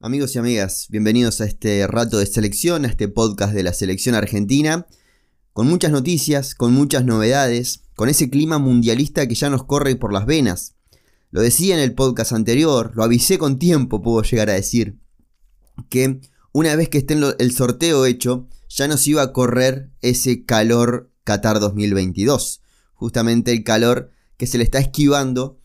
Amigos y amigas, bienvenidos a este rato de selección, a este podcast de la selección argentina, con muchas noticias, con muchas novedades, con ese clima mundialista que ya nos corre por las venas. Lo decía en el podcast anterior, lo avisé con tiempo, puedo llegar a decir, que una vez que esté el sorteo hecho, ya nos iba a correr ese calor Qatar 2022. Justamente el calor que se le está esquivando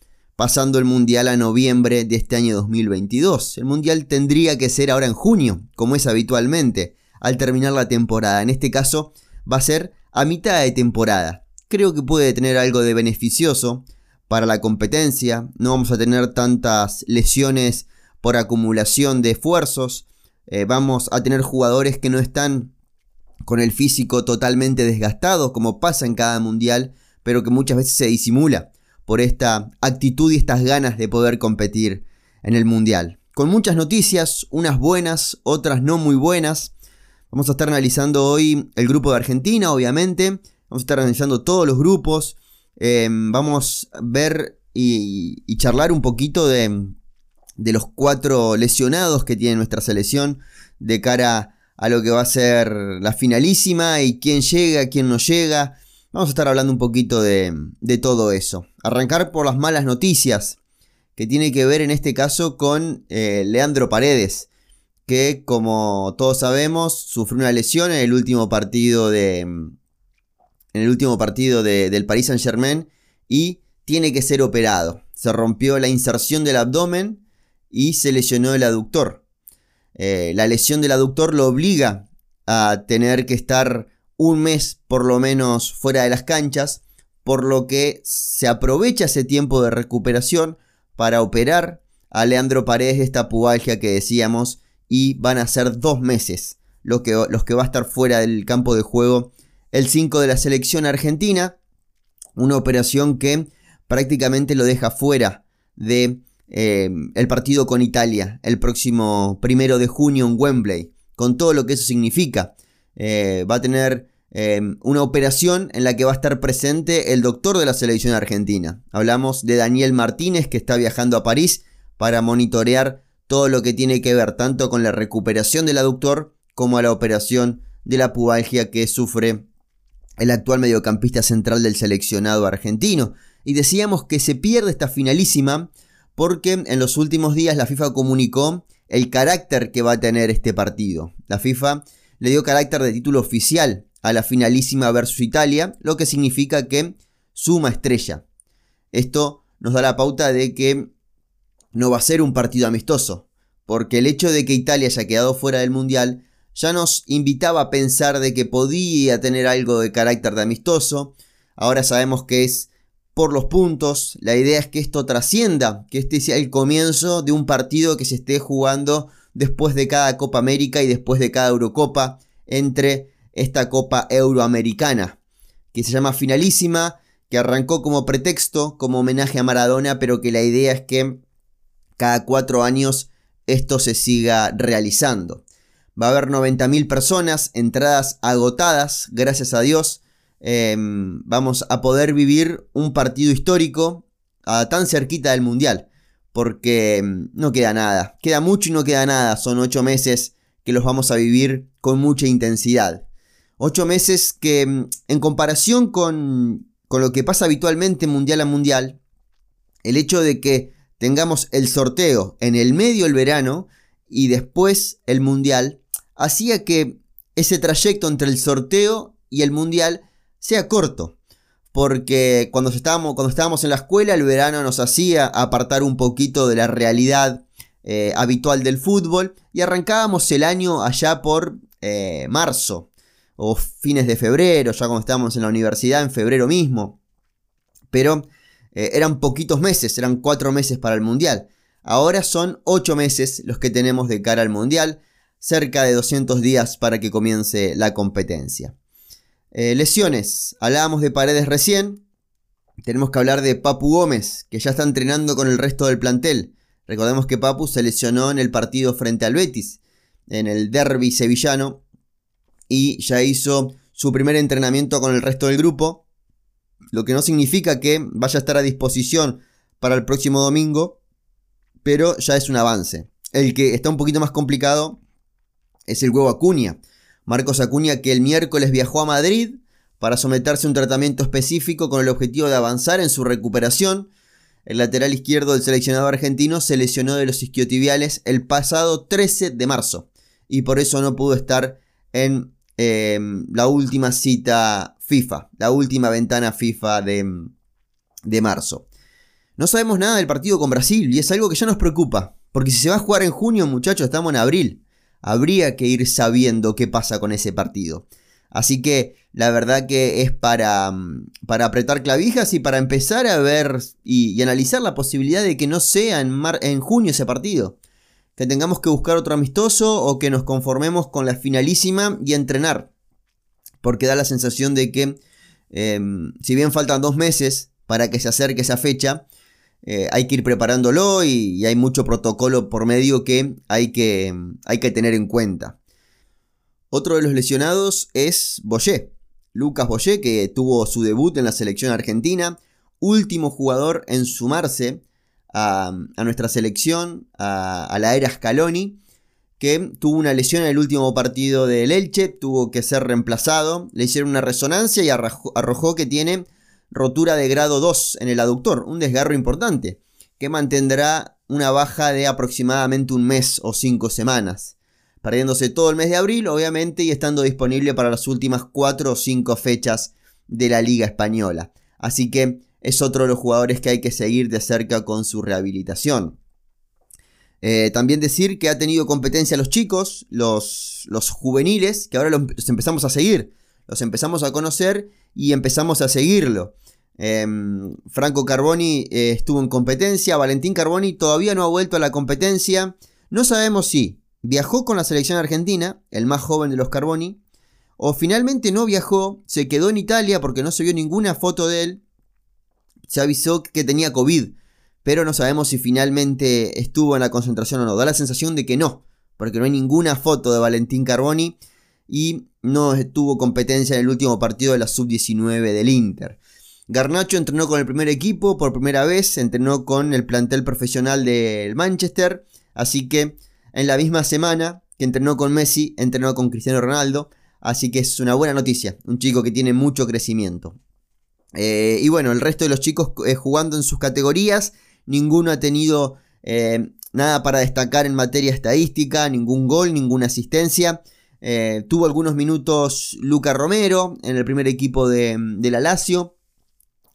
pasando el Mundial a noviembre de este año 2022. El Mundial tendría que ser ahora en junio, como es habitualmente, al terminar la temporada. En este caso va a ser a mitad de temporada. Creo que puede tener algo de beneficioso para la competencia. No vamos a tener tantas lesiones por acumulación de esfuerzos. Eh, vamos a tener jugadores que no están con el físico totalmente desgastado, como pasa en cada mundial, pero que muchas veces se disimula por esta actitud y estas ganas de poder competir en el Mundial. Con muchas noticias, unas buenas, otras no muy buenas. Vamos a estar analizando hoy el grupo de Argentina, obviamente. Vamos a estar analizando todos los grupos. Em, vamos a ver y, charlar un poquito de, de, los cuatro lesionados que tiene nuestra selección de cara a lo que va a ser la finalísima y quién llega, quién no llega. Vamos a estar hablando un poquito de, todo eso. Arrancar por las malas noticias, que tiene que ver en este caso con eh, Leandro Paredes, que como todos sabemos sufrió una lesión en el último partido de en el último partido del Paris Saint Germain y tiene que ser operado. Se rompió la inserción del abdomen y se lesionó el aductor. Eh, la lesión del aductor lo obliga a tener que estar un mes por lo menos fuera de las canchas, por lo que se aprovecha ese tiempo de recuperación para operar a Leandro Paredes de esta pubalgia que decíamos y van a ser dos meses los que, los que va a estar fuera del campo de juego el 5 de la selección argentina, una operación que prácticamente lo deja fuera de eh, el partido con Italia el próximo primero de junio en Wembley, con todo lo que eso significa. Eh, va a tener em, una operación en la que va a estar presente el doctor de la selección argentina. Hablamos de Daniel Martínez que está viajando a París para monitorear todo lo que tiene que ver tanto con la recuperación del aductor como a la operación de la pubalgia que sufre el actual mediocampista central del seleccionado argentino. Y decíamos que se pierde esta finalísima porque en los últimos días la FIFA comunicó el carácter que va a tener este partido. La FIFA le dio carácter de título oficial a la finalísima versus Italia, lo que significa que suma estrella. Esto nos da la pauta de que no va a ser un partido amistoso, porque el hecho de que Italia haya quedado fuera del Mundial ya nos invitaba a pensar de que podía tener algo de carácter de amistoso. Ahora sabemos que es por los puntos. La idea es que esto trascienda, que este sea el comienzo de un partido que se esté jugando después de cada Copa América y después de cada Eurocopa entre esta Copa Euroamericana, que se llama Finalísima, que arrancó como pretexto, como homenaje a Maradona, pero que la idea es que cada cuatro años esto se siga realizando. Va a haber 90.000 personas, entradas agotadas, gracias a Dios. Em, vamos a poder vivir un partido histórico a tan cerquita del Mundial porque mm, no queda nada. Queda mucho y no queda nada. Son ocho meses que los vamos a vivir con mucha intensidad. Ocho meses que mm, en comparación con, con lo que pasa habitualmente mundial a mundial, el hecho de que tengamos el sorteo en el medio del verano y después el mundial, hacía que ese trayecto entre el sorteo y el mundial sea corto. Porque cuando estábamos, cuando estábamos en la escuela el verano nos hacía apartar un poquito de la realidad eh, habitual del fútbol y arrancábamos el año allá por eh, marzo o fines de febrero, ya cuando estábamos en la universidad en febrero mismo. Pero eh, eran poquitos meses, eran cuatro meses para el Mundial. Ahora son ocho meses los que tenemos de cara al Mundial, cerca de 200 días para que comience la competencia. Eh, lesiones. Hablábamos de Paredes recién. Tenemos que hablar de Papu Gómez, que ya está entrenando con el resto del plantel. Recordemos que Papu se lesionó en el partido frente al Betis, en el derby sevillano, y ya hizo su primer entrenamiento con el resto del grupo, lo que no significa que vaya a estar a disposición para el próximo domingo, pero ya es un avance. El que está un poquito más complicado es el huevo Acuña. Marcos Acuña que el miércoles viajó a Madrid para someterse a un tratamiento específico con el objetivo de avanzar en su recuperación. El lateral izquierdo del seleccionado argentino se lesionó de los isquiotibiales el pasado 13 de marzo y por eso no pudo estar en em, la última cita FIFA, la última ventana FIFA de, de marzo. No sabemos nada del partido con Brasil y es algo que ya nos preocupa, porque si se va a jugar en junio, muchachos, estamos en abril. Habría que ir sabiendo qué pasa con ese partido. Así que la verdad que es para, mm, para apretar clavijas y para empezar a ver y, analizar la posibilidad de que no sea en junio ese partido. Que tengamos que buscar otro amistoso o que nos conformemos con la finalísima y entrenar. Porque da la sensación de que em, si bien faltan dos meses para que se acerque esa fecha, eh, hay que ir preparándolo y, hay mucho protocolo por medio que hay que, hay que tener en cuenta. Otro de los lesionados es Boyé, Lucas Boyé, que tuvo su debut en la selección argentina, último jugador en sumarse a, nuestra selección, a, la era Scaloni, que tuvo una lesión en el último partido del Elche, tuvo que ser reemplazado, le hicieron una resonancia y arrojó, que tiene rotura de grado 2 en el aductor, un desgarro importante, que mantendrá una baja de aproximadamente un mes o cinco semanas perdiéndose todo el mes de abril, obviamente, y estando disponible para las últimas 4 o 5 fechas de la Liga Española. Así que es otro de los jugadores que hay que seguir de cerca con su rehabilitación. Eh, también decir que ha tenido competencia los chicos, los, los juveniles, que ahora los empezamos a seguir, los empezamos a conocer y empezamos a seguirlo. Em, Franco Carboni eh, estuvo en competencia, Valentín Carboni todavía no ha vuelto a la competencia. No sabemos si viajó con la selección argentina, el más joven de los Carboni, o finalmente no viajó, se quedó en Italia porque no se vio ninguna foto de él, se avisó que tenía COVID, pero no sabemos si finalmente estuvo en la concentración o no. Da la sensación de que no, porque no hay ninguna foto de Valentín Carboni y no tuvo competencia en el último partido de la sub-19 del Inter. Garnacho entrenó con el primer equipo por primera vez, entrenó con el plantel profesional del Manchester, así que en la misma semana que entrenó con Messi, entrenó con Cristiano Ronaldo. Así que es una buena noticia. Un chico que tiene mucho crecimiento. Eh, y bueno, el resto de los chicos eh, jugando en sus categorías. Ninguno ha tenido eh, nada para destacar en materia estadística. Ningún gol, ninguna asistencia. tuvo algunos minutos Luca Romero en el primer equipo de, de la Lazio.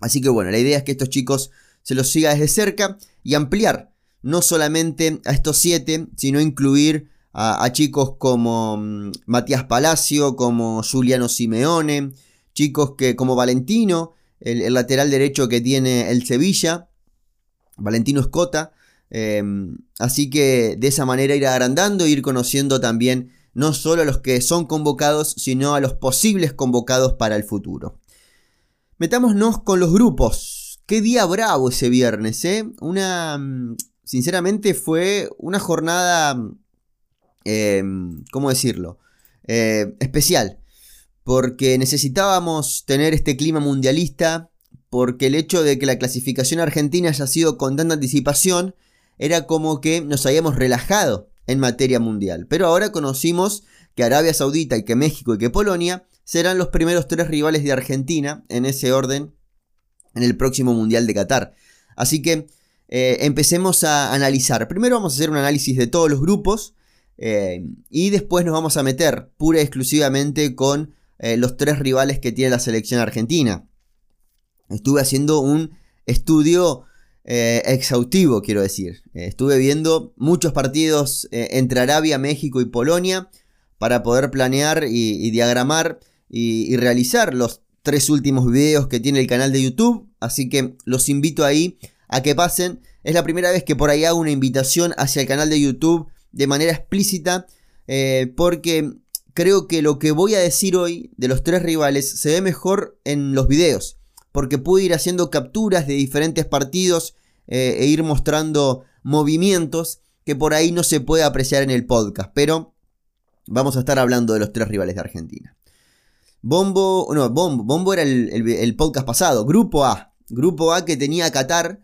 Así que bueno, la idea es que estos chicos se los siga desde cerca y ampliar no solamente a estos siete, sino incluir a, chicos como mm, Matías Palacio, como Juliano Simeone, chicos que como Valentino, el, lateral derecho que tiene el Sevilla, Valentino Escota. Em, así que de esa manera ir agrandando e ir conociendo también no solo a los que son convocados, sino a los posibles convocados para el futuro. Metámonos con los grupos. Qué día bravo ese viernes, ¿eh? Una, mm, sinceramente fue una jornada, eh, ¿cómo decirlo? Eh, especial, porque necesitábamos tener este clima mundialista, porque el hecho de que la clasificación argentina haya sido con tanta anticipación, era como que nos habíamos relajado en materia mundial. Pero ahora conocimos que Arabia Saudita y que México y que Polonia serán los primeros tres rivales de Argentina en ese orden en el próximo Mundial de Qatar. Así que eh, empecemos a analizar. Primero vamos a hacer un análisis de todos los grupos eh, y después nos vamos a meter pura y exclusivamente con eh, los tres rivales que tiene la selección argentina. Estuve haciendo un estudio exhaustivo, quiero decir. estuve viendo muchos partidos entre Arabia, México y Polonia para poder planear y, diagramar y, y realizar los tres últimos videos que tiene el canal de YouTube. Así que los invito ahí a que pasen. Es la primera vez que por ahí hago una invitación hacia el canal de YouTube de manera explícita. Eh, porque creo que lo que voy a decir hoy de los tres rivales se ve mejor en los videos. Porque pude ir haciendo capturas de diferentes partidos eh, e ir mostrando movimientos que por ahí no se puede apreciar en el podcast. Pero vamos a estar hablando de los tres rivales de Argentina. Bombo, no, Bombo, Bombo era el, el podcast pasado. Grupo A. Grupo A que tenía Qatar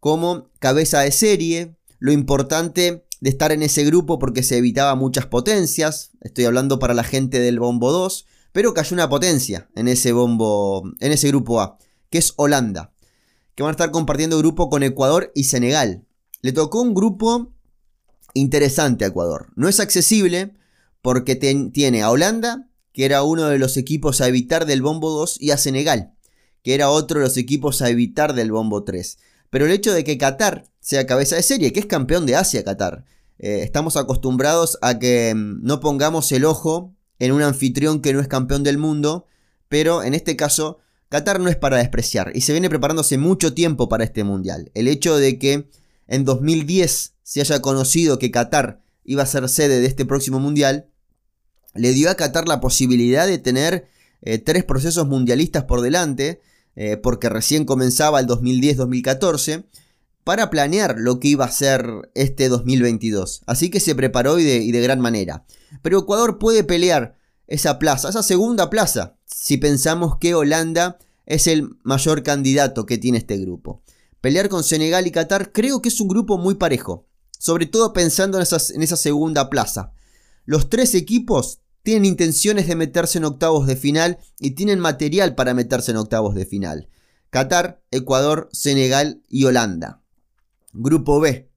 como cabeza de serie. Lo importante de estar en ese grupo porque se evitaba muchas potencias. Estoy hablando para la gente del bombo 2. Pero cayó una potencia en ese bombo, en ese grupo A, que es Holanda. Que van a estar compartiendo grupo con Ecuador y Senegal. Le tocó un grupo interesante a Ecuador. No es accesible porque tiene a Holanda, que era uno de los equipos a evitar del bombo 2, y a Senegal, que era otro de los equipos a evitar del bombo 3. Pero el hecho de que Qatar sea cabeza de serie, que es campeón de Asia Qatar, eh, estamos acostumbrados a que mm, no pongamos el ojo en un anfitrión que no es campeón del mundo, pero en este caso Qatar no es para despreciar y se viene preparándose mucho tiempo para este mundial. El hecho de que en 2010 se haya conocido que Qatar iba a ser sede de este próximo mundial, le dio a Qatar la posibilidad de tener eh, tres procesos mundialistas por delante, eh, porque recién comenzaba el 2010-2014, para planear lo que iba a ser este 2022. Así que se preparó y de, gran manera. Pero Ecuador puede pelear esa plaza, esa segunda plaza, si pensamos que Holanda es el mayor candidato que tiene este grupo. Pelear con Senegal y Qatar creo que es un grupo muy parejo, sobre todo pensando en, en esa segunda plaza. Los tres equipos tienen intenciones de meterse en octavos de final y tienen material para meterse en octavos de final. Qatar, Ecuador, Senegal y Holanda. Grupo B.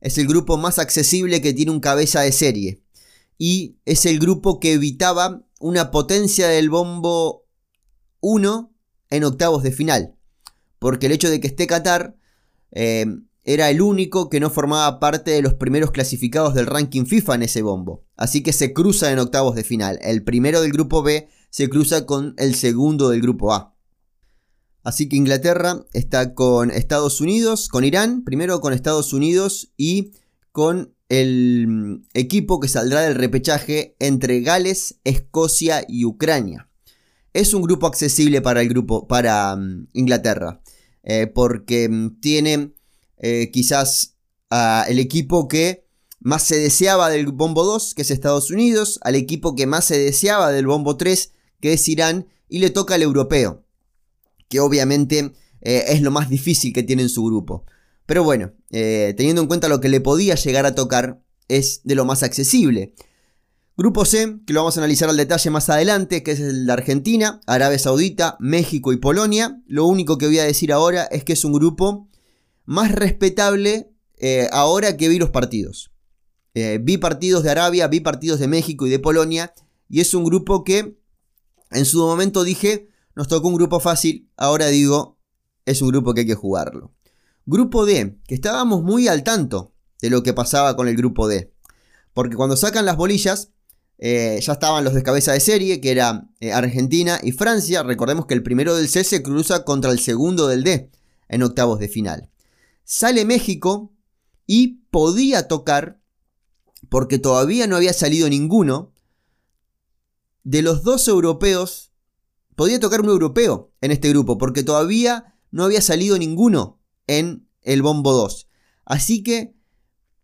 Es el grupo más accesible que tiene un cabeza de serie. Y es el grupo que evitaba una potencia del bombo 1 en octavos de final. Porque el hecho de que esté Qatar eh, era el único que no formaba parte de los primeros clasificados del ranking FIFA en ese bombo. Así que se cruza en octavos de final. El primero del grupo B se cruza con el segundo del grupo A. Así que Inglaterra está con Estados Unidos, con Irán, primero con Estados Unidos y con el mm, equipo que saldrá del repechaje entre Gales, Escocia y Ucrania. Es un grupo accesible para el grupo, para mm, Inglaterra, eh, porque mm, tiene eh, quizás al equipo que más se deseaba del bombo 2, que es Estados Unidos, al equipo que más se deseaba del bombo 3, que es Irán, y le toca al europeo, que obviamente eh, es lo más difícil que tiene en su grupo. Pero bueno, eh, teniendo en cuenta lo que le podía llegar a tocar, es de lo más accesible. Grupo C, que lo vamos a analizar al detalle más adelante, que es el de Argentina, Arabia Saudita, México y Polonia. Lo único que voy a decir ahora es que es un grupo más respetable eh, ahora que vi los partidos. Eh, vi partidos de Arabia, vi partidos de México y de Polonia, y es un grupo que en su momento dije, nos tocó un grupo fácil, ahora digo, es un grupo que hay que jugarlo. Grupo D, que estábamos muy al tanto de lo que pasaba con el grupo D. Porque cuando sacan las bolillas, eh, ya estaban los de cabeza de serie, que eran Argentina y Francia. Recordemos que el primero del C se cruza contra el segundo del D en octavos de final. Sale México y podía tocar, porque todavía no había salido ninguno, de los dos europeos, podía tocar un europeo en este grupo, porque todavía no había salido ninguno en el bombo 2. Así que,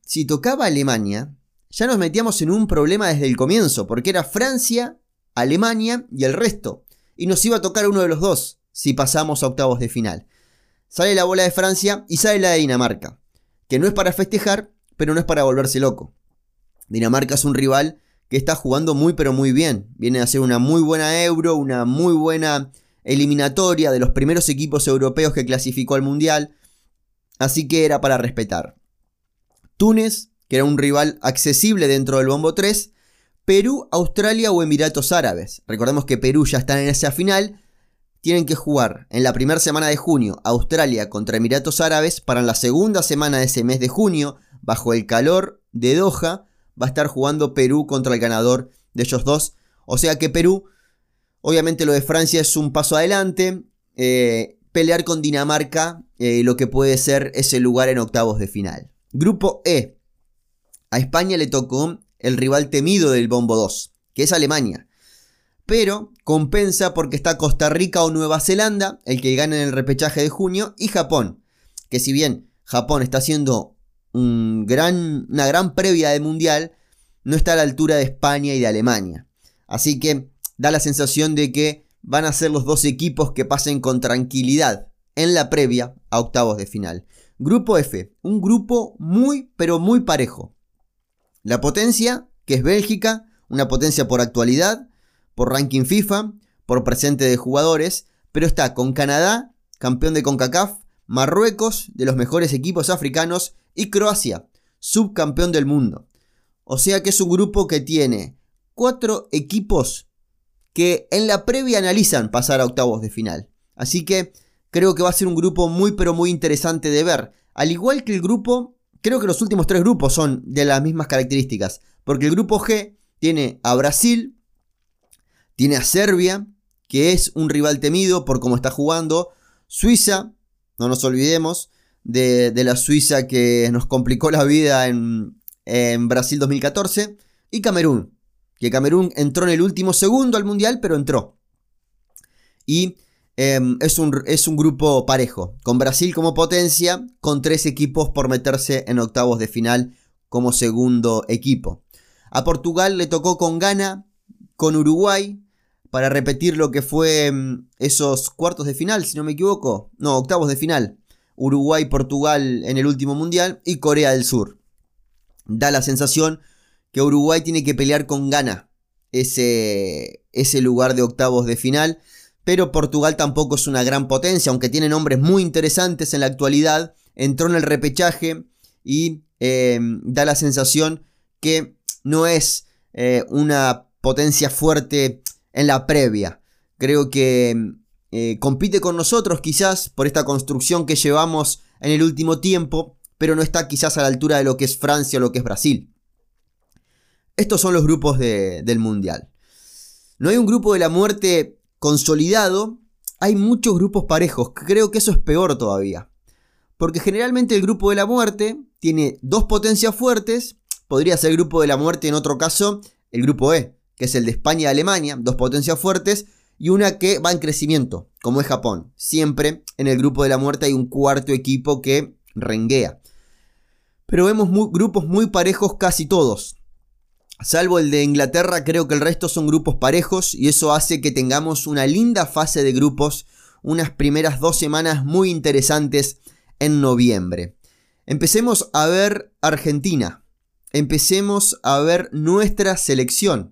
si tocaba Alemania, ya nos metíamos en un problema desde el comienzo, porque era Francia, Alemania y el resto. Y nos iba a tocar uno de los dos si pasamos a octavos de final. Sale la bola de Francia y sale la de Dinamarca. Que no es para festejar, pero no es para volverse loco. Dinamarca es un rival que está jugando muy pero muy bien. Viene a ser una muy buena euro, una muy buena eliminatoria de los primeros equipos europeos que clasificó al Mundial. Así que era para respetar. Túnez, que era un rival accesible dentro del Bombo 3. Perú, Australia o Emiratos Árabes. Recordemos que Perú ya está en esa final tienen que jugar en la primera semana de junio Australia contra Emiratos Árabes para la segunda semana de ese mes de junio, bajo el calor de Doha, va a estar jugando Perú contra el ganador de ellos dos. O sea que Perú, obviamente lo de Francia es un paso adelante. Eh, pelear con Dinamarca, eh, lo que puede ser ese lugar en octavos de final. Grupo E. A España le tocó el rival temido del Bombo 2, que es Alemania pero compensa porque está Costa Rica o Nueva Zelanda, el que gana en el repechaje de junio, y Japón, que si bien Japón está haciendo gran, una gran previa de mundial, no está a la altura de España y de Alemania. Así que da la sensación de que van a ser los dos equipos que pasen con tranquilidad en la previa a octavos de final. Grupo F, un grupo muy pero muy parejo. La potencia, que es Bélgica, una potencia por actualidad, por ranking FIFA, por presente de jugadores, pero está con Canadá, campeón de CONCACAF, Marruecos, de los mejores equipos africanos, y Croacia, subcampeón del mundo. O sea que es un grupo que tiene cuatro equipos que en la previa analizan pasar a octavos de final. Así que creo que va a ser un grupo muy pero muy interesante de ver. Al igual que el grupo, creo que los últimos tres grupos son de las mismas características. Porque el grupo G tiene a Brasil, tiene a Serbia, que es un rival temido por cómo está jugando, Suiza, no nos olvidemos, de, la Suiza que nos complicó la vida en, Brasil 2014, y Camerún, que Camerún entró en el último segundo al Mundial, pero entró. Y em, es, un, es, un, grupo parejo, con Brasil como potencia, con tres equipos por meterse en octavos de final como segundo equipo. A Portugal le tocó con Ghana, con Uruguay, para repetir lo que fue em, esos cuartos de final, si no me equivoco. No, octavos de final. Uruguay, Portugal en el último mundial y Corea del Sur. Da la sensación que Uruguay tiene que pelear con gana ese, ese lugar de octavos de final. Pero Portugal tampoco es una gran potencia, aunque tiene nombres muy interesantes en la actualidad. Entró en el repechaje y em, da la sensación que no es eh, una potencia fuerte en la previa. Creo que eh, compite con nosotros quizás por esta construcción que llevamos en el último tiempo, pero no está quizás a la altura de lo que es Francia o lo que es Brasil. Estos son los grupos del Mundial. No hay un grupo de la muerte consolidado, hay muchos grupos parejos. Creo que eso es peor todavía. Porque generalmente el grupo de la muerte tiene dos potencias fuertes. Podría ser el grupo de la muerte en otro caso, el grupo E que es el de España y Alemania, dos potencias fuertes, y una que va en crecimiento, como es Japón. Siempre en el grupo de la muerte hay un cuarto equipo que renguea. Pero vemos grupos muy parejos casi todos. Salvo el de Inglaterra, creo que el resto son grupos parejos y eso hace que tengamos una linda fase de grupos, unas primeras dos semanas muy interesantes en noviembre. Empecemos a ver Argentina. Empecemos a ver nuestra selección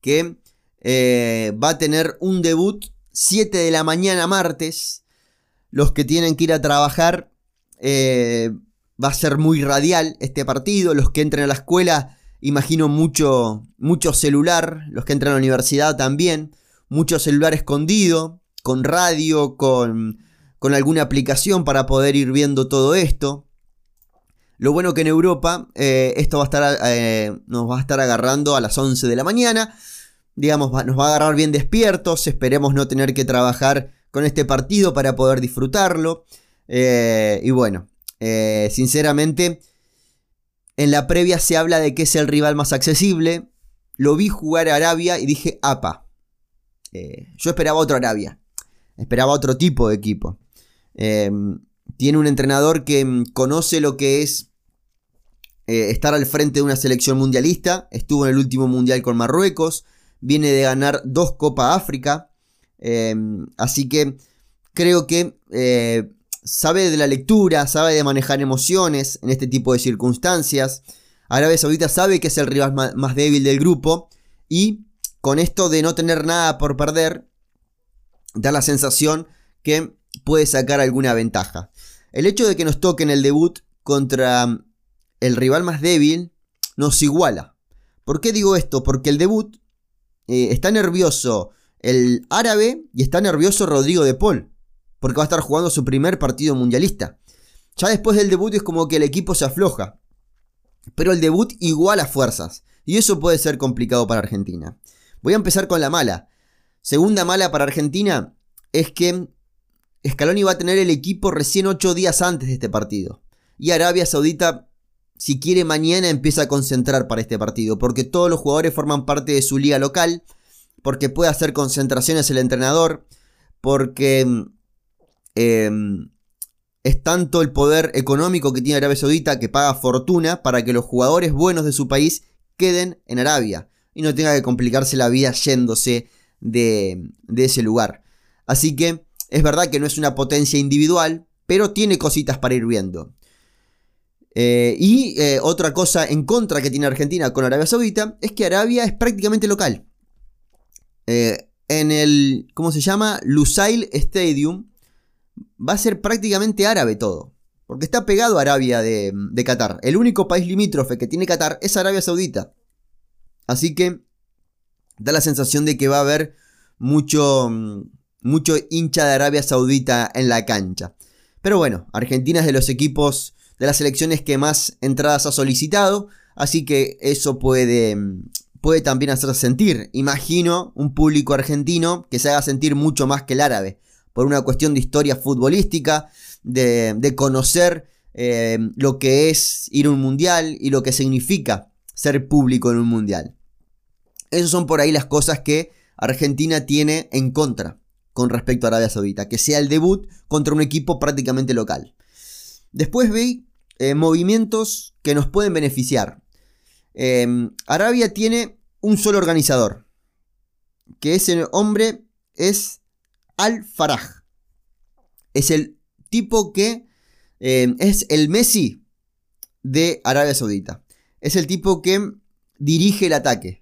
que eh, va a tener un debut 7 de la mañana martes. Los que tienen que ir a trabajar eh, va a ser muy radial este partido. Los que entren a la escuela, imagino mucho, mucho celular. Los que entran a la universidad también. Mucho celular escondido, con radio, con, con alguna aplicación para poder ir viendo todo esto. Lo bueno que en Europa eh, esto va a estar, nos va a estar agarrando a las 11 de la mañana digamos, nos va a agarrar bien despiertos, esperemos no tener que trabajar con este partido para poder disfrutarlo. Eh, y bueno, eh, sinceramente, en la previa se habla de que es el rival más accesible. Lo vi jugar a Arabia y dije, apa. Eh, yo esperaba otro Arabia. Esperaba otro tipo de equipo. tiene un entrenador que mm, conoce lo que es estar al frente de una selección mundialista. Estuvo en el último mundial con Marruecos viene de ganar dos Copa África, eh, así que creo que eh, sabe de la lectura, sabe de manejar emociones en este tipo de circunstancias. Arabia Saudita sabe que es el rival más, débil del grupo y con esto de no tener nada por perder, da la sensación que puede sacar alguna ventaja. El hecho de que nos toque en el debut contra el rival más débil nos iguala. ¿Por qué digo esto? Porque el debut eh, está nervioso el árabe y está nervioso Rodrigo de Paul, porque va a estar jugando su primer partido mundialista. Ya después del debut es como que el equipo se afloja, pero el debut iguala fuerzas, y eso puede ser complicado para Argentina. Voy a empezar con la mala. Segunda mala para Argentina es que Scaloni va a tener el equipo recién 8 días antes de este partido. Y Arabia Saudita si quiere mañana empieza a concentrar para este partido, porque todos los jugadores forman parte de su liga local, porque puede hacer concentraciones el entrenador, porque em, es tanto el poder económico que tiene Arabia Saudita que paga fortuna para que los jugadores buenos de su país queden en Arabia y no tenga que complicarse la vida yéndose de, de ese lugar. Así que es verdad que no es una potencia individual, pero tiene cositas para ir viendo. Eh, y otra cosa en contra que tiene Argentina con Arabia Saudita es que Arabia es prácticamente local. en el, ¿cómo se llama? Lusail Stadium va a ser prácticamente árabe todo. Porque está pegado a Arabia de, de Qatar. El único país limítrofe que tiene Qatar es Arabia Saudita. Así que da la sensación de que va a haber mucho, mucho hincha de Arabia Saudita en la cancha. Pero bueno, Argentina es de los equipos de las selecciones que más entradas ha solicitado, así que eso puede, puede también hacer sentir, imagino, un público argentino que se haga sentir mucho más que el árabe, por una cuestión de historia futbolística, de, conocer eh, lo que es ir a un mundial y lo que significa ser público en un mundial. Esas son por ahí las cosas que Argentina tiene en contra con respecto a Arabia Saudita, que sea el debut contra un equipo prácticamente local. Después vi eh, movimientos que nos pueden beneficiar. Em, Arabia tiene un solo organizador, que ese hombre es Al-Faraj. Es el tipo que em, es el Messi de Arabia Saudita. Es el tipo que dirige el ataque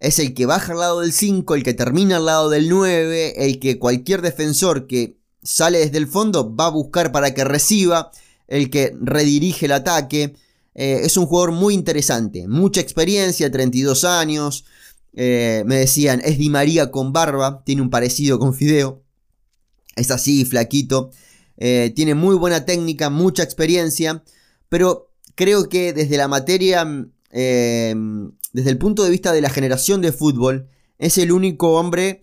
es el que baja al lado del 5, el que termina al lado del 9, el que cualquier defensor que sale desde el fondo va a buscar para que reciba, el que redirige el ataque. Eh, es un jugador muy interesante, mucha experiencia, 32 años. Eh, me decían, es Di María con barba, tiene un parecido con Fideo. Es así, flaquito. Eh, tiene muy buena técnica, mucha experiencia. Pero creo que desde la materia desde el punto de vista de la generación de fútbol, es el único hombre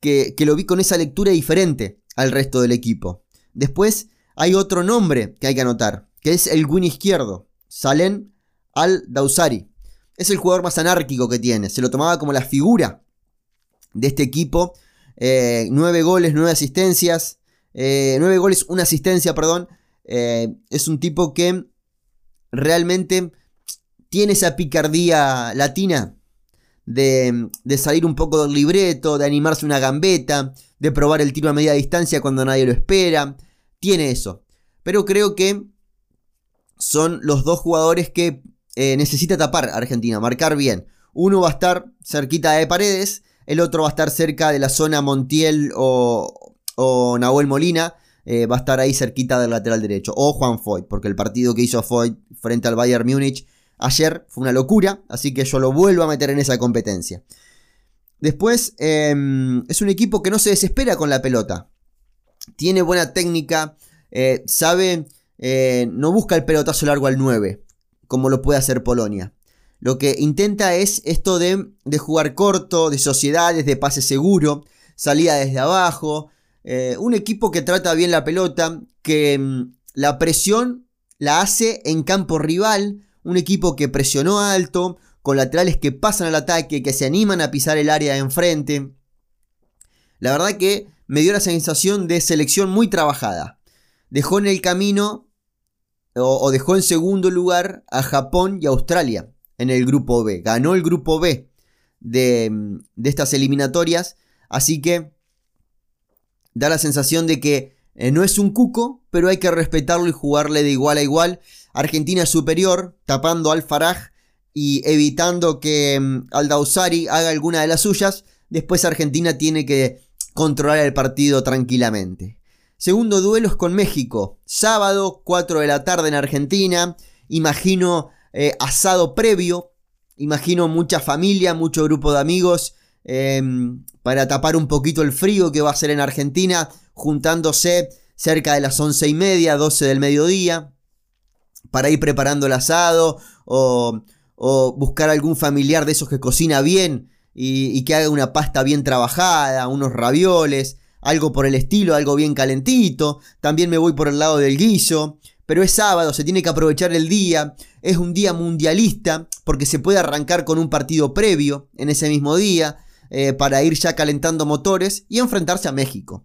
que, lo vi con esa lectura diferente al resto del equipo. Después hay otro nombre que hay que anotar, que es el win izquierdo, Salen al-Dausari. Es el jugador más anárquico que tiene, se lo tomaba como la figura de este equipo. Eh, nueve goles, nueve asistencias. Eh, nueve goles, una asistencia, perdón. Eh, es un tipo que realmente tiene esa picardía latina de, salir un poco del libreto, de animarse una gambeta, de probar el tiro a media distancia cuando nadie lo espera. Tiene eso. Pero creo que son los dos jugadores que eh, necesita tapar Argentina, marcar bien. Uno va a estar cerquita de Paredes, el otro va a estar cerca de la zona Montiel o, o Nahuel Molina. Eh, va a estar ahí cerquita del lateral derecho. O Juan Foyt, porque el partido que hizo Foyt frente al Bayern Múnich Ayer fue una locura, así que yo lo vuelvo a meter en esa competencia. Después, em, es un equipo que no se desespera con la pelota. Tiene buena técnica, eh, sabe, eh, no busca el pelotazo largo al 9, como lo puede hacer Polonia. Lo que intenta es esto de, de jugar corto, de sociedades, de pase seguro, salida desde abajo. Eh, un equipo que trata bien la pelota, que em, la presión la hace en campo rival, un equipo que presionó alto, con laterales que pasan al ataque, que se animan a pisar el área de enfrente. La verdad que me dio la sensación de selección muy trabajada. Dejó en el camino o, dejó en segundo lugar a Japón y Australia en el grupo B. Ganó el grupo B de, de estas eliminatorias. Así que da la sensación de que eh, no es un cuco, pero hay que respetarlo y jugarle de igual a igual. Argentina superior, tapando al Faraj y evitando que mm, Aldausari haga alguna de las suyas. Después Argentina tiene que controlar el partido tranquilamente. Segundo duelo es con México. Sábado, 4 de la tarde en Argentina. Imagino eh, asado previo. Imagino mucha familia, mucho grupo de amigos. Em, para tapar un poquito el frío que va a ser en Argentina. Juntándose cerca de las once y media, 12 del mediodía para ir preparando el asado o, buscar algún familiar de esos que cocina bien y, que haga una pasta bien trabajada, unos ravioles, algo por el estilo, algo bien calentito. También me voy por el lado del guiso. Pero es sábado, se tiene que aprovechar el día. Es un día mundialista porque se puede arrancar con un partido previo en ese mismo día eh, para ir ya calentando motores y enfrentarse a México.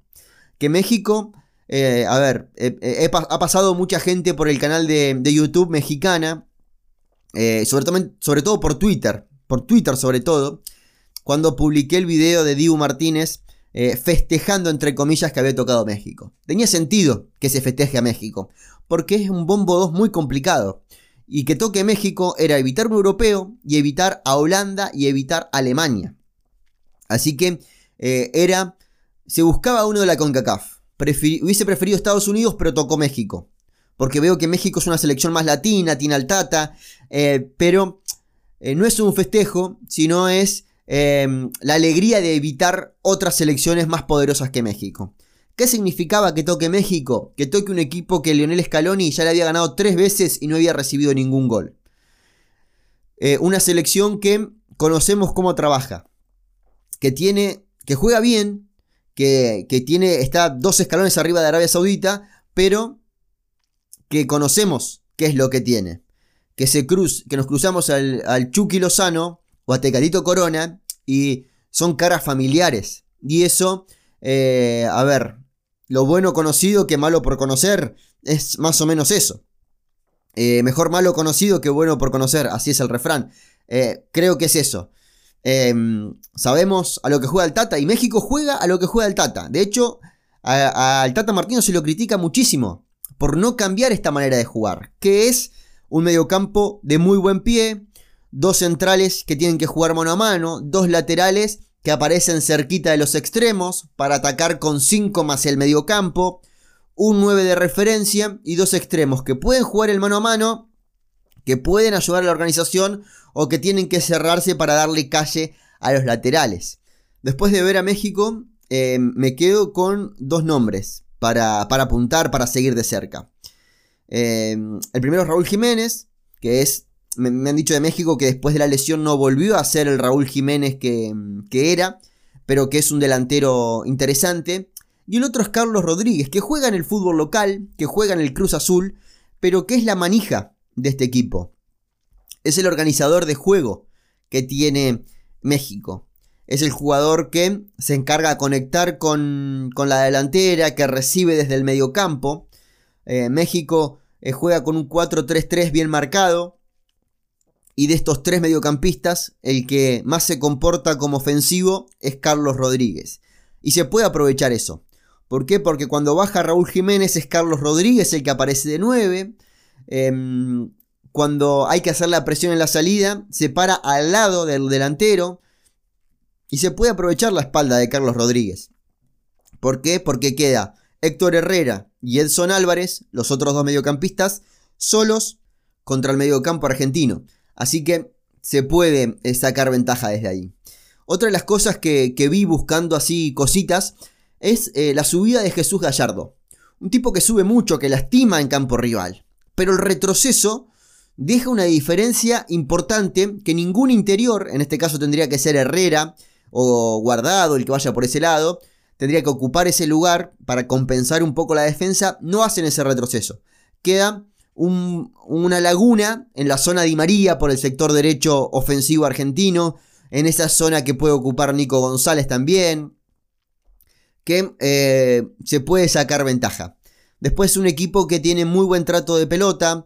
Que México eh, a ver, eh, ha pasado mucha gente por el canal de, YouTube mexicana, sobre, sobre, todo, por Twitter, por Twitter sobre todo, cuando publiqué el video de Dibu Martínez festejando entre comillas que había tocado México. Tenía sentido que se festeje a México, porque es un bombo 2 muy complicado. y que toque México era evitar un europeo y evitar a Holanda y evitar a Alemania. Así que eh, era, se buscaba uno de la CONCACAF. hubiese preferido Estados Unidos, pero tocó México. Porque veo que México es una selección más latina, tiene al Tata, eh, pero eh, no es un festejo, sino es em, la alegría de evitar otras selecciones más poderosas que México. ¿Qué significaba que toque México? Que toque un equipo que Lionel Scaloni ya le había ganado tres veces y no había recibido ningún gol. una selección que conocemos cómo trabaja que tiene, que juega bien, que, tiene, está dos escalones arriba de Arabia Saudita, pero que conocemos qué es lo que tiene. Que, se cruz, que nos cruzamos al, al Chucky Lozano o a Corona y son caras familiares. Y eso, eh, a ver, lo bueno conocido que malo por conocer es más o menos eso. Eh, mejor malo conocido que bueno por conocer, así es el refrán. Eh, creo que es eso. Em, sabemos a lo que juega el Tata y México juega a lo que juega el Tata. De hecho, al Tata Martino se lo critica muchísimo por no cambiar esta manera de jugar, que es un mediocampo de muy buen pie, dos centrales que tienen que jugar mano a mano, dos laterales que aparecen cerquita de los extremos para atacar con 5 más el mediocampo, un 9 de referencia y dos extremos que pueden jugar el mano a mano, que pueden ayudar a la organización o que tienen que cerrarse para darle calle a los laterales. Después de ver a México, eh, me quedo con dos nombres para, apuntar, para seguir de cerca. Eh, el primero es Raúl Jiménez, que es, me, han dicho de México que después de la lesión no volvió a ser el Raúl Jiménez que, que era, pero que es un delantero interesante. Y el otro es Carlos Rodríguez, que juega en el fútbol local, que juega en el Cruz Azul, pero que es la manija de este equipo es el organizador de juego que tiene México. Es el jugador que se encarga de conectar con, la delantera, que recibe desde el medio campo. Eh, México eh, juega con un 4-3-3 bien marcado. Y de estos tres mediocampistas, el que más se comporta como ofensivo es Carlos Rodríguez. Y se puede aprovechar eso. ¿Por qué? Porque cuando baja Raúl Jiménez es Carlos Rodríguez el que aparece de 9 cuando hay que hacer la presión en la salida, se para al lado del delantero y se puede aprovechar la espalda de Carlos Rodríguez. ¿Por qué? Porque queda Héctor Herrera y Edson Álvarez, los otros dos mediocampistas, solos contra el mediocampo argentino. Así que se puede sacar ventaja desde ahí. Otra de las cosas que, vi buscando así cositas es eh, la subida de Jesús Gallardo. Un tipo que sube mucho, que lastima en campo rival. Pero el retroceso deja una diferencia importante que ningún interior, en este caso tendría que ser Herrera o Guardado el que vaya por ese lado, tendría que ocupar ese lugar para compensar un poco la defensa, no hacen ese retroceso. Una laguna en la zona de María por el sector derecho ofensivo argentino, en esa zona que puede ocupar Nico González también, que eh, se puede sacar ventaja. Después un equipo que tiene muy buen trato de pelota,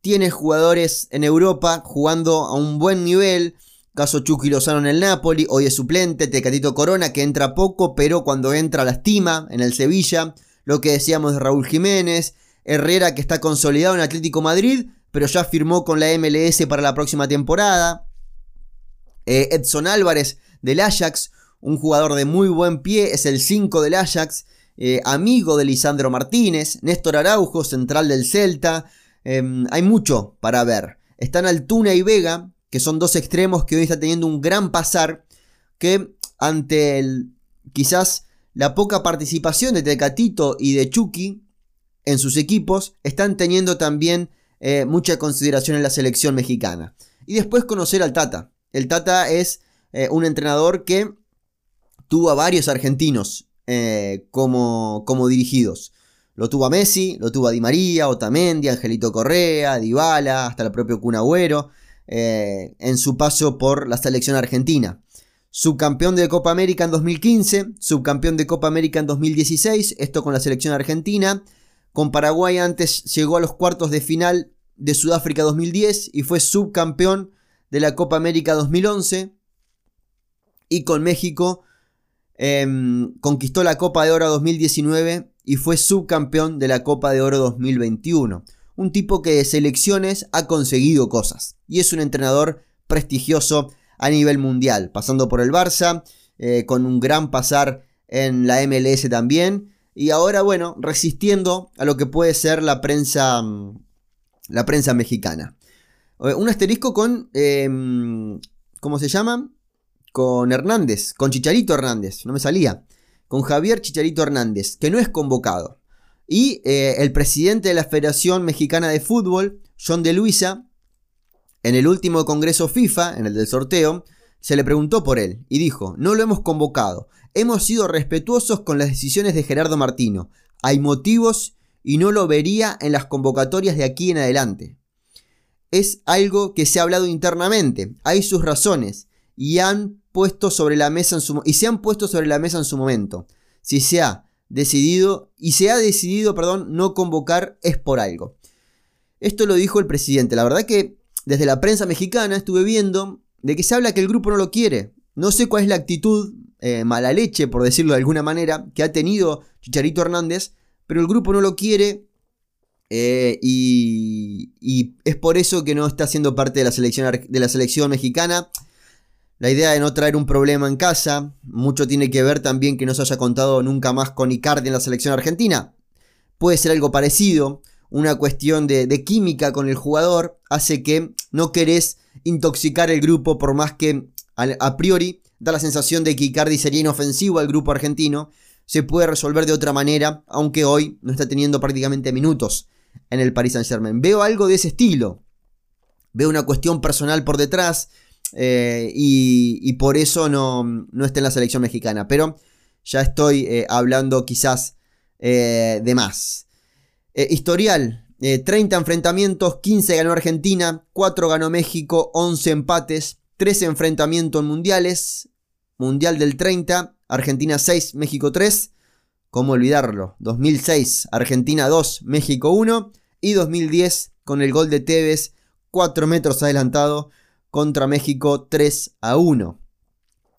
tiene jugadores en Europa jugando a un buen nivel. Caso Chucky Lozano en el Napoli, hoy es suplente, Tecatito Corona que entra poco, pero cuando entra lastima en el Sevilla. Lo que decíamos de Raúl Jiménez, Herrera que está consolidado en Atlético Madrid, pero ya firmó con la MLS para la próxima temporada. Eh, Edson Álvarez del Ajax, un jugador de muy buen pie, es el 5 del Ajax, eh, amigo de Lisandro Martínez, Néstor Araujo, central del Celta, Em, hay mucho para ver. Están Altuna y Vega, que son dos extremos que hoy están teniendo un gran pasar, que ante quizás la poca participación de Tecatito y de Chucky en sus equipos, están teniendo también eh, mucha consideración en la selección mexicana. Y después conocer al Tata. El Tata es eh, un entrenador que tuvo a varios argentinos eh, como, como dirigidos. Lo tuvo a Messi, lo tuvo a Di María, Otamendi, Angelito Correa, Dybala, hasta el propio Kun Agüero, eh, en su paso por la selección argentina. Subcampeón de Copa América en 2015, subcampeón de Copa América en 2016, esto con la selección argentina. Con Paraguay antes llegó a los cuartos de final de Sudáfrica 2010 y fue subcampeón de la Copa América 2011. Y con México em, conquistó la Copa de Oro 2019 y fue subcampeón de la Copa de Oro 2021. un tipo que de selecciones ha conseguido cosas. Y es un entrenador prestigioso a nivel mundial, pasando por el Barça, eh, con un gran pasar en la MLS también. Y ahora, bueno, resistiendo a lo que puede ser la prensa, mm, la prensa mexicana. Eh, un asterisco con, em, ¿cómo se llama? Con Hernández, con Chicharito Hernández, no me salía. Con Javier Chicharito Hernández, que no es convocado. Y eh, el presidente de la Federación Mexicana de Fútbol, John de Luisa, en el último congreso FIFA, en el del sorteo, se le preguntó por él y dijo, no lo hemos convocado, hemos sido respetuosos con las decisiones de Gerardo Martino, hay motivos y no lo vería en las convocatorias de aquí en adelante. Es algo que se ha hablado internamente, hay sus razones y han puesto sobre la mesa en su y se han puesto sobre la mesa en su momento. Si se ha decidido y se ha decidido, perdón, no convocar es por algo. Esto lo dijo el presidente. La verdad que desde la prensa mexicana estuve viendo de que se habla que el grupo no lo quiere. No sé cuál es la actitud eh, mala leche, por decirlo de alguna manera, que ha tenido Chicharito Hernández, pero el grupo no lo quiere eh, y, y, es por eso que no está siendo parte de la, selección, de la selección mexicana. La idea de no traer un problema en casa, mucho tiene que ver también que no se haya contado nunca más con Icardi en la selección argentina. Puede ser algo parecido, una cuestión de, química con el jugador, hace que no querés intoxicar el grupo por más que a, priori da la sensación de que Icardi sería inofensivo al grupo argentino, se puede resolver de otra manera, aunque hoy no está teniendo prácticamente minutos en el Paris Saint Germain. Veo algo de ese estilo, veo una cuestión personal por detrás eh, y, por eso no, no, está en la selección mexicana, pero ya estoy eh, hablando quizás eh, de más. Eh, historial, 30 eh, enfrentamientos, 15 ganó Argentina, 4 ganó México, 11 empates, 13 enfrentamientos mundiales, Mundial del 30, Argentina 6, México 3, ¿cómo olvidarlo? 2006, Argentina 2, México 1 y 2010 con el gol de Tevez, 4 metros adelantado contra México 3 a 1.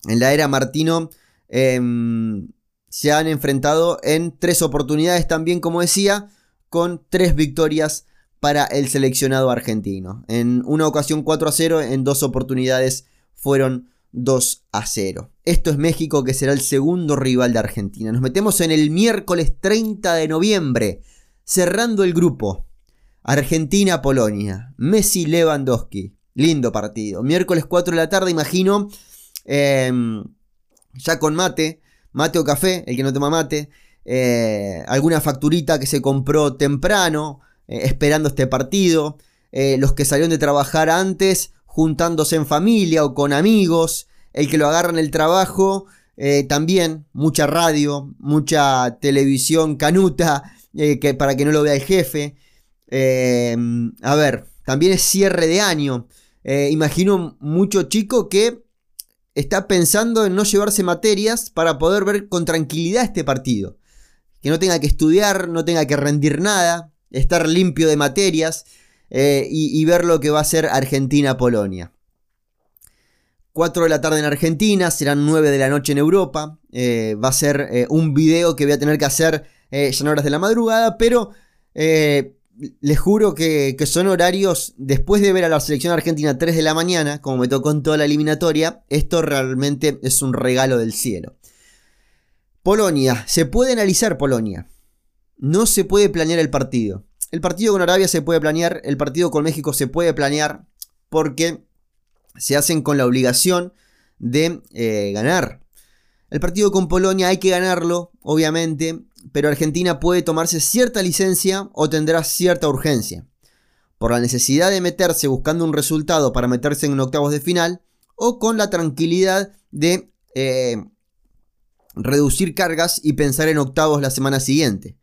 En la era Martino em, se han enfrentado en tres oportunidades también, como decía, con tres victorias para el seleccionado argentino. En una ocasión 4 a 0, en dos oportunidades fueron 2 a 0. Esto es México que será el segundo rival de Argentina. Nos metemos en el miércoles 30 de noviembre, cerrando el grupo. Argentina-Polonia, Messi-Lewandowski. Lindo partido. Miércoles 4 de la tarde, imagino. Em, ya con mate, mate o café, el que no toma mate. Eh, alguna facturita que se compró temprano, eh, esperando este partido, eh, los que salieron de trabajar antes, juntándose en familia o con amigos, el que lo agarra en el trabajo, también mucha radio, mucha televisión canuta, que, para que no lo vea el jefe. a ver, también es cierre de año. imagino mucho chico que está pensando en no llevarse materias para poder ver con tranquilidad este partido que no tenga que estudiar, no tenga que rendir nada, estar limpio de materias eh, y, ver lo que va a ser Argentina-Polonia. 4 de la tarde en Argentina, serán 9 de la noche en Europa. Eh, va a ser eh, un video que voy a tener que hacer ya en horas de la madrugada, pero les juro que, que, son horarios, después de ver a la selección argentina 3 de la mañana, como me tocó en toda la eliminatoria, esto realmente es un regalo del cielo. Polonia, se puede analizar Polonia. No se puede planear el partido. El partido con Arabia se puede planear, el partido con México se puede planear porque se hacen con la obligación de eh, ganar. El partido con Polonia hay que ganarlo, obviamente, pero Argentina puede tomarse cierta licencia o tendrá cierta urgencia. Por la necesidad de meterse buscando un resultado para meterse en octavos de final o con la tranquilidad de eh, reducir cargas y pensar en octavos la semana siguiente.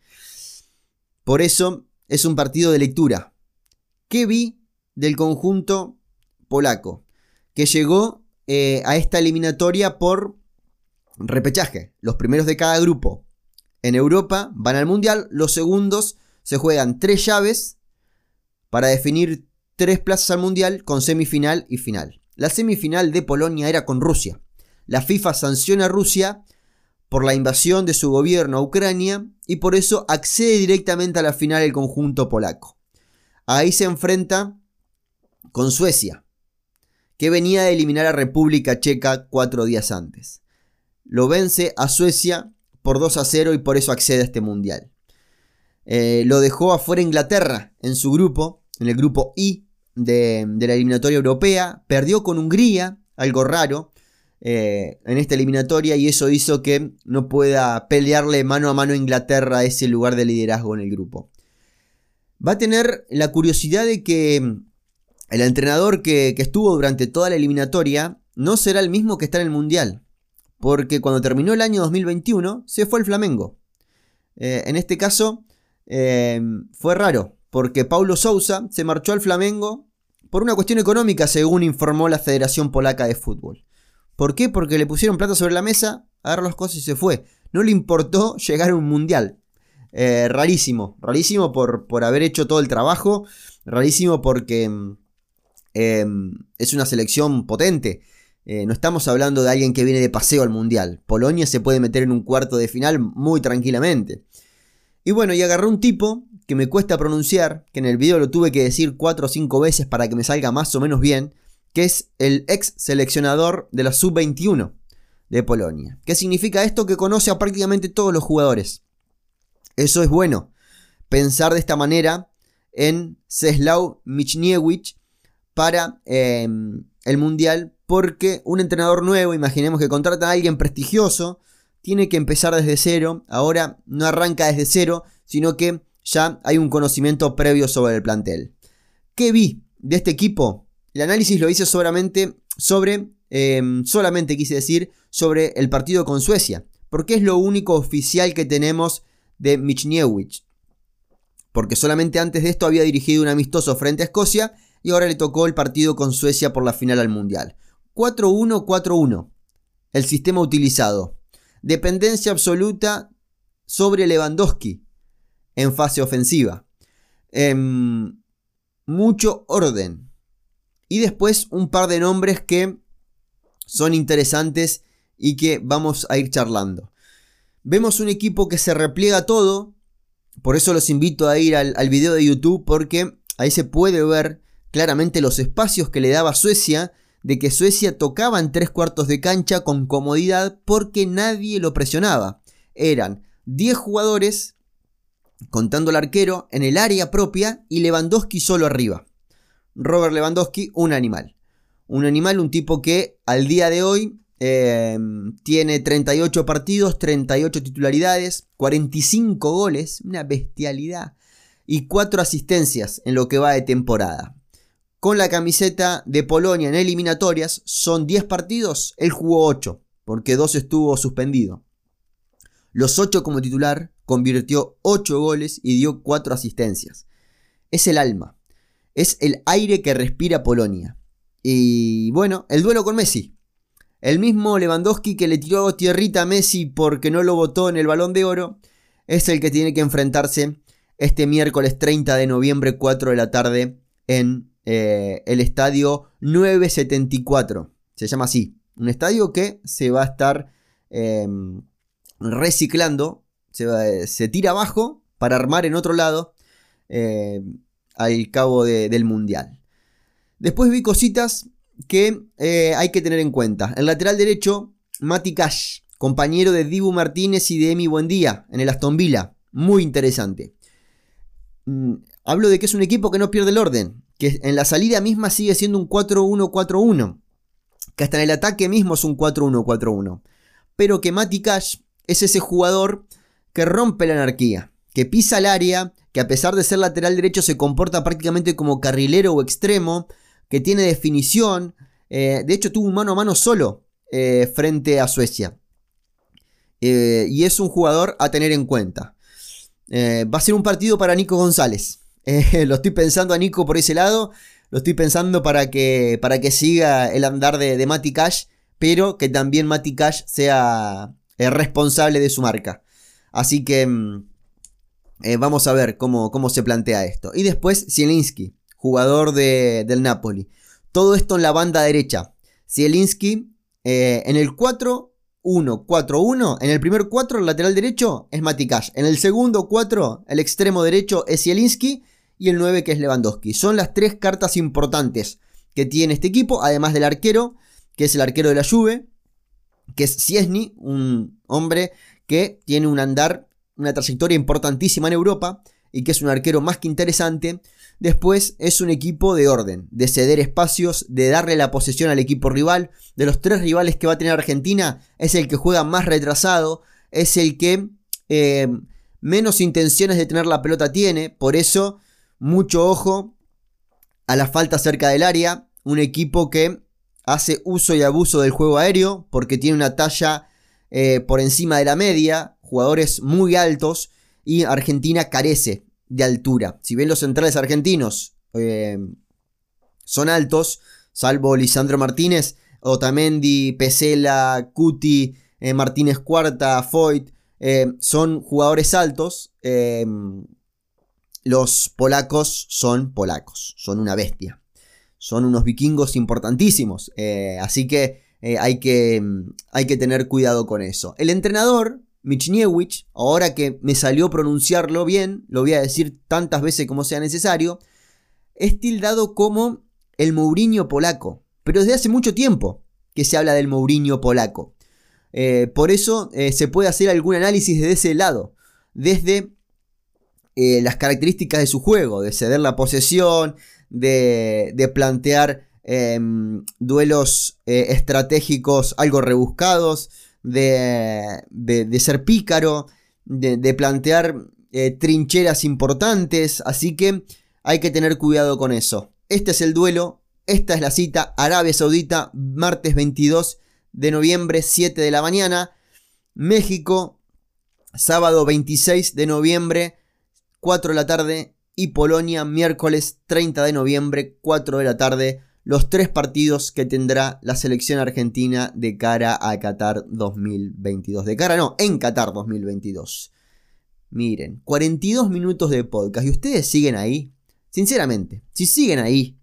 Por eso es un partido de lectura. ¿Qué vi del conjunto polaco? Que llegó eh, a esta eliminatoria por repechaje. Los primeros de cada grupo en Europa van al Mundial. Los segundos se juegan tres llaves para definir tres plazas al Mundial con semifinal y final. La semifinal de Polonia era con Rusia. La FIFA sanciona a Rusia por la invasión de su gobierno a Ucrania y por eso accede directamente a la final el conjunto polaco. ahí se enfrenta con Suecia, que venía de eliminar a República Checa cuatro días antes. Lo vence a Suecia por 2 a 0 y por eso accede a este mundial. Eh, lo dejó afuera Inglaterra en su grupo, en el grupo I de, la eliminatoria europea. Perdió con Hungría, algo raro, eh, en esta eliminatoria y eso hizo que no pueda pelearle mano a mano a Inglaterra ese lugar de liderazgo en el grupo. Va a tener la curiosidad de que el entrenador que, estuvo durante toda la eliminatoria no será el mismo que está en el Mundial. Porque cuando terminó el año 2021 se fue al Flamengo. Eh, en este caso eh, fue raro. Porque Paulo Sousa se marchó al Flamengo por una cuestión económica, según informó la Federación Polaca de Fútbol. ¿Por qué? Porque le pusieron plata sobre la mesa, agarró las cosas y se fue. No le importó llegar a un mundial. Eh, rarísimo, rarísimo por, por haber hecho todo el trabajo, rarísimo porque mm, Em, es una selección potente. Eh, no estamos hablando de alguien que viene de paseo al Mundial. Polonia se puede meter en un cuarto de final muy tranquilamente. Y bueno, y agarré un tipo que me cuesta pronunciar, que en el video lo tuve que decir 4 o 5 veces para que me salga más o menos bien, que es el ex seleccionador de la sub-21 de Polonia. ¿Qué significa esto? Que conoce a prácticamente todos los jugadores. Eso es bueno. Pensar de esta manera en Czeslaw Michniewicz, para em, el Mundial porque un entrenador nuevo, imaginemos que contrata a alguien prestigioso, tiene que empezar desde cero, ahora no arranca desde cero, sino que ya hay un conocimiento previo sobre el plantel. ¿Qué vi de este equipo? El análisis lo hice solamente sobre, em, solamente quise decir, sobre el partido con Suecia, porque es lo único oficial que tenemos de Michniewicz. Porque solamente antes de esto había dirigido un amistoso frente a Escocia y ahora le tocó el partido con Suecia por la final al Mundial. 4-1-4-1. El sistema utilizado. Dependencia absoluta sobre Lewandowski en fase ofensiva. Em, mucho orden. Y después un par de nombres que son interesantes y que vamos a ir charlando. Vemos un equipo que se repliega todo. Por eso los invito a ir al, video de YouTube porque ahí se puede ver claramente los espacios que le daba Suecia, de que Suecia tocaba en tres cuartos de cancha con comodidad porque nadie lo presionaba. Eran 10 jugadores, contando el arquero, en el área propia y Lewandowski solo arriba. Robert Lewandowski, un animal. Un animal, un tipo que al día de hoy em, tiene 38 partidos, 38 titularidades, 45 goles, una bestialidad, y 4 asistencias en lo que va de temporada con la camiseta de Polonia en eliminatorias, son 10 partidos, él jugó 8, porque 2 estuvo suspendido. Los 8 como titular, convirtió 8 goles y dio 4 asistencias. Es el alma, es el aire que respira Polonia. Y bueno, el duelo con Messi. El mismo Lewandowski que le tiró tierrita a Messi porque no lo votó en el balón de oro, es el que tiene que enfrentarse este miércoles 30 de noviembre 4 de la tarde en eh, el estadio 974. Se llama así. Un estadio que se va a estar em, reciclando. Se, tira abajo para armar en otro lado em, al cabo del Mundial. Después vi cositas que eh, hay que tener en cuenta. El lateral derecho, Mati Cash, compañero de Dibu Martínez y de Emi Buendía en el Aston Villa. Muy interesante. Mm, hablo de que es un equipo que no pierde el orden que en la salida misma sigue siendo un 4-1-4-1, que hasta en el ataque mismo es un 4-1-4-1, pero que Mati Cash es ese jugador que rompe la anarquía, que pisa el área, que a pesar de ser lateral derecho se comporta prácticamente como carrilero o extremo, que tiene definición, eh, de hecho tuvo un mano a mano solo eh, frente a Suecia. Eh, y es un jugador a tener en cuenta. va a ser un partido para Nico González. Lo estoy pensando a Nico por ese lado. Lo estoy pensando para que, para que siga el andar de, de Mati Cash. Pero que también Mati Cash sea responsable de su marca. Así que mm, eh, vamos a ver cómo, cómo, se plantea esto. Y después Zielinski, jugador del Napoli. Todo esto en la banda derecha. Zielinski en el 4 1, 4, 1. En el primer 4, el lateral derecho es Mati Cash. En el segundo 4, el extremo derecho es Zielinski. y el 9 que es Lewandowski. Son las tres cartas importantes que tiene este equipo, además del arquero, que es el arquero de la Juve, que es Ciesny, un hombre que tiene un andar, una trayectoria importantísima en Europa y que es un arquero más que interesante. Después es un equipo de orden, de ceder espacios, de darle la posesión al equipo rival. De los tres rivales que va a tener Argentina, es el que juega más retrasado, es el que eh, menos intenciones de tener la pelota tiene. Por eso, mucho ojo a la falta cerca del área. Un equipo que hace uso y abuso del juego aéreo porque tiene una talla eh, por encima de la media, jugadores muy altos y Argentina carece de altura. Si bien los centrales argentinos eh, son altos, salvo Lisandro Martínez, Otamendi, Pesela, Cuti, eh, Martínez Cuarta, Foyt, eh, son jugadores altos. los polacos son polacos, son una bestia. Son unos vikingos importantísimos. así que, hay que hay que tener cuidado con eso. El entrenador Michniewicz, ahora que me salió pronunciarlo bien, lo voy a decir tantas veces como sea necesario, es tildado como el Mourinho polaco, pero desde hace mucho tiempo que se habla del Mourinho polaco. Eh, por eso eh, se puede hacer algún análisis desde ese lado, desde eh, las características de su juego, de ceder la posesión, de, de plantear em, duelos estratégicos algo rebuscados, de, ser pícaro, de, plantear eh, trincheras importantes, así que hay que tener cuidado con eso. Este es el duelo, esta es la cita, Arabia Saudita, martes 22 de noviembre, 7 de la mañana, México, sábado 26 de noviembre, 4 de la tarde, y Polonia, miércoles 30 de noviembre, 4 de la tarde los tres partidos que tendrá la selección argentina de cara a Qatar 2022. De cara no, en Qatar 2022. Miren, 42 minutos de podcast y ustedes siguen ahí. Sinceramente, si siguen ahí,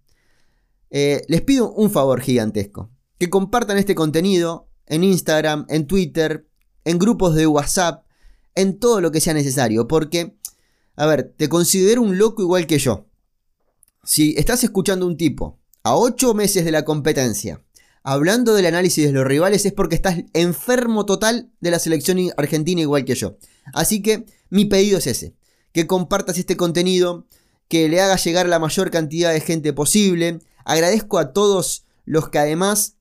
eh, les pido un favor gigantesco. Que compartan este contenido en Instagram, en Twitter, en grupos de WhatsApp, en todo lo que sea necesario. Porque, a ver, te considero un loco igual que yo. Si estás escuchando un tipo a 8 meses de la competencia, hablando del análisis de los rivales, es porque estás enfermo total de la selección argentina igual que yo. Así que mi pedido es ese, que compartas este contenido, que le hagas llegar a la mayor cantidad de gente posible. Agradezco a todos los que además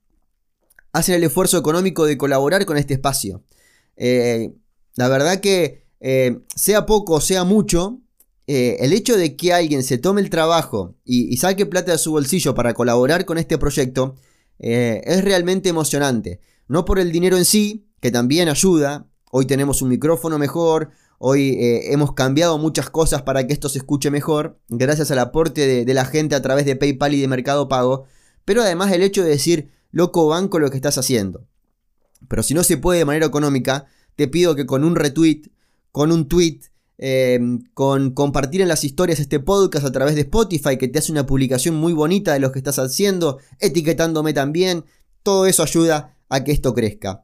hacen el esfuerzo económico de colaborar con este espacio. Eh, la verdad que eh, sea poco o sea mucho, eh, el hecho de que alguien se tome el trabajo y, saque plata de su bolsillo para colaborar con este proyecto eh, es realmente emocionante. No por el dinero en sí, que también ayuda. Hoy tenemos un micrófono mejor, hoy eh, hemos cambiado muchas cosas para que esto se escuche mejor, gracias al aporte de, de la gente a través de PayPal y de Mercado Pago. Pero además el hecho de decir, loco banco lo que estás haciendo. Pero si no se puede de manera económica, te pido que con un retweet, con un tweet, Em, con compartir en las historias este podcast a través de Spotify, que te hace una publicación muy bonita de lo que estás haciendo, etiquetándome también. Todo eso ayuda a que esto crezca.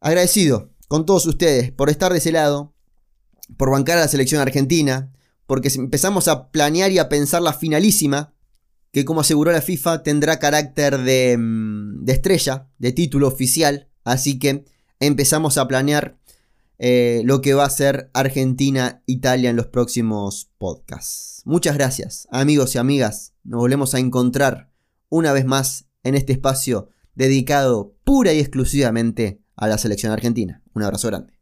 Agradecido con todos ustedes por estar de ese lado, por bancar a la selección argentina, porque empezamos a planear y a pensar la finalísima, que como aseguró la FIFA tendrá carácter de, mm, de estrella, de título oficial, así que empezamos a planear eh, lo que va a ser Argentina-Italia en los próximos podcasts. Muchas gracias, amigos y amigas. Nos volvemos a encontrar una vez más en este espacio dedicado pura y exclusivamente a la selección argentina. Un abrazo grande.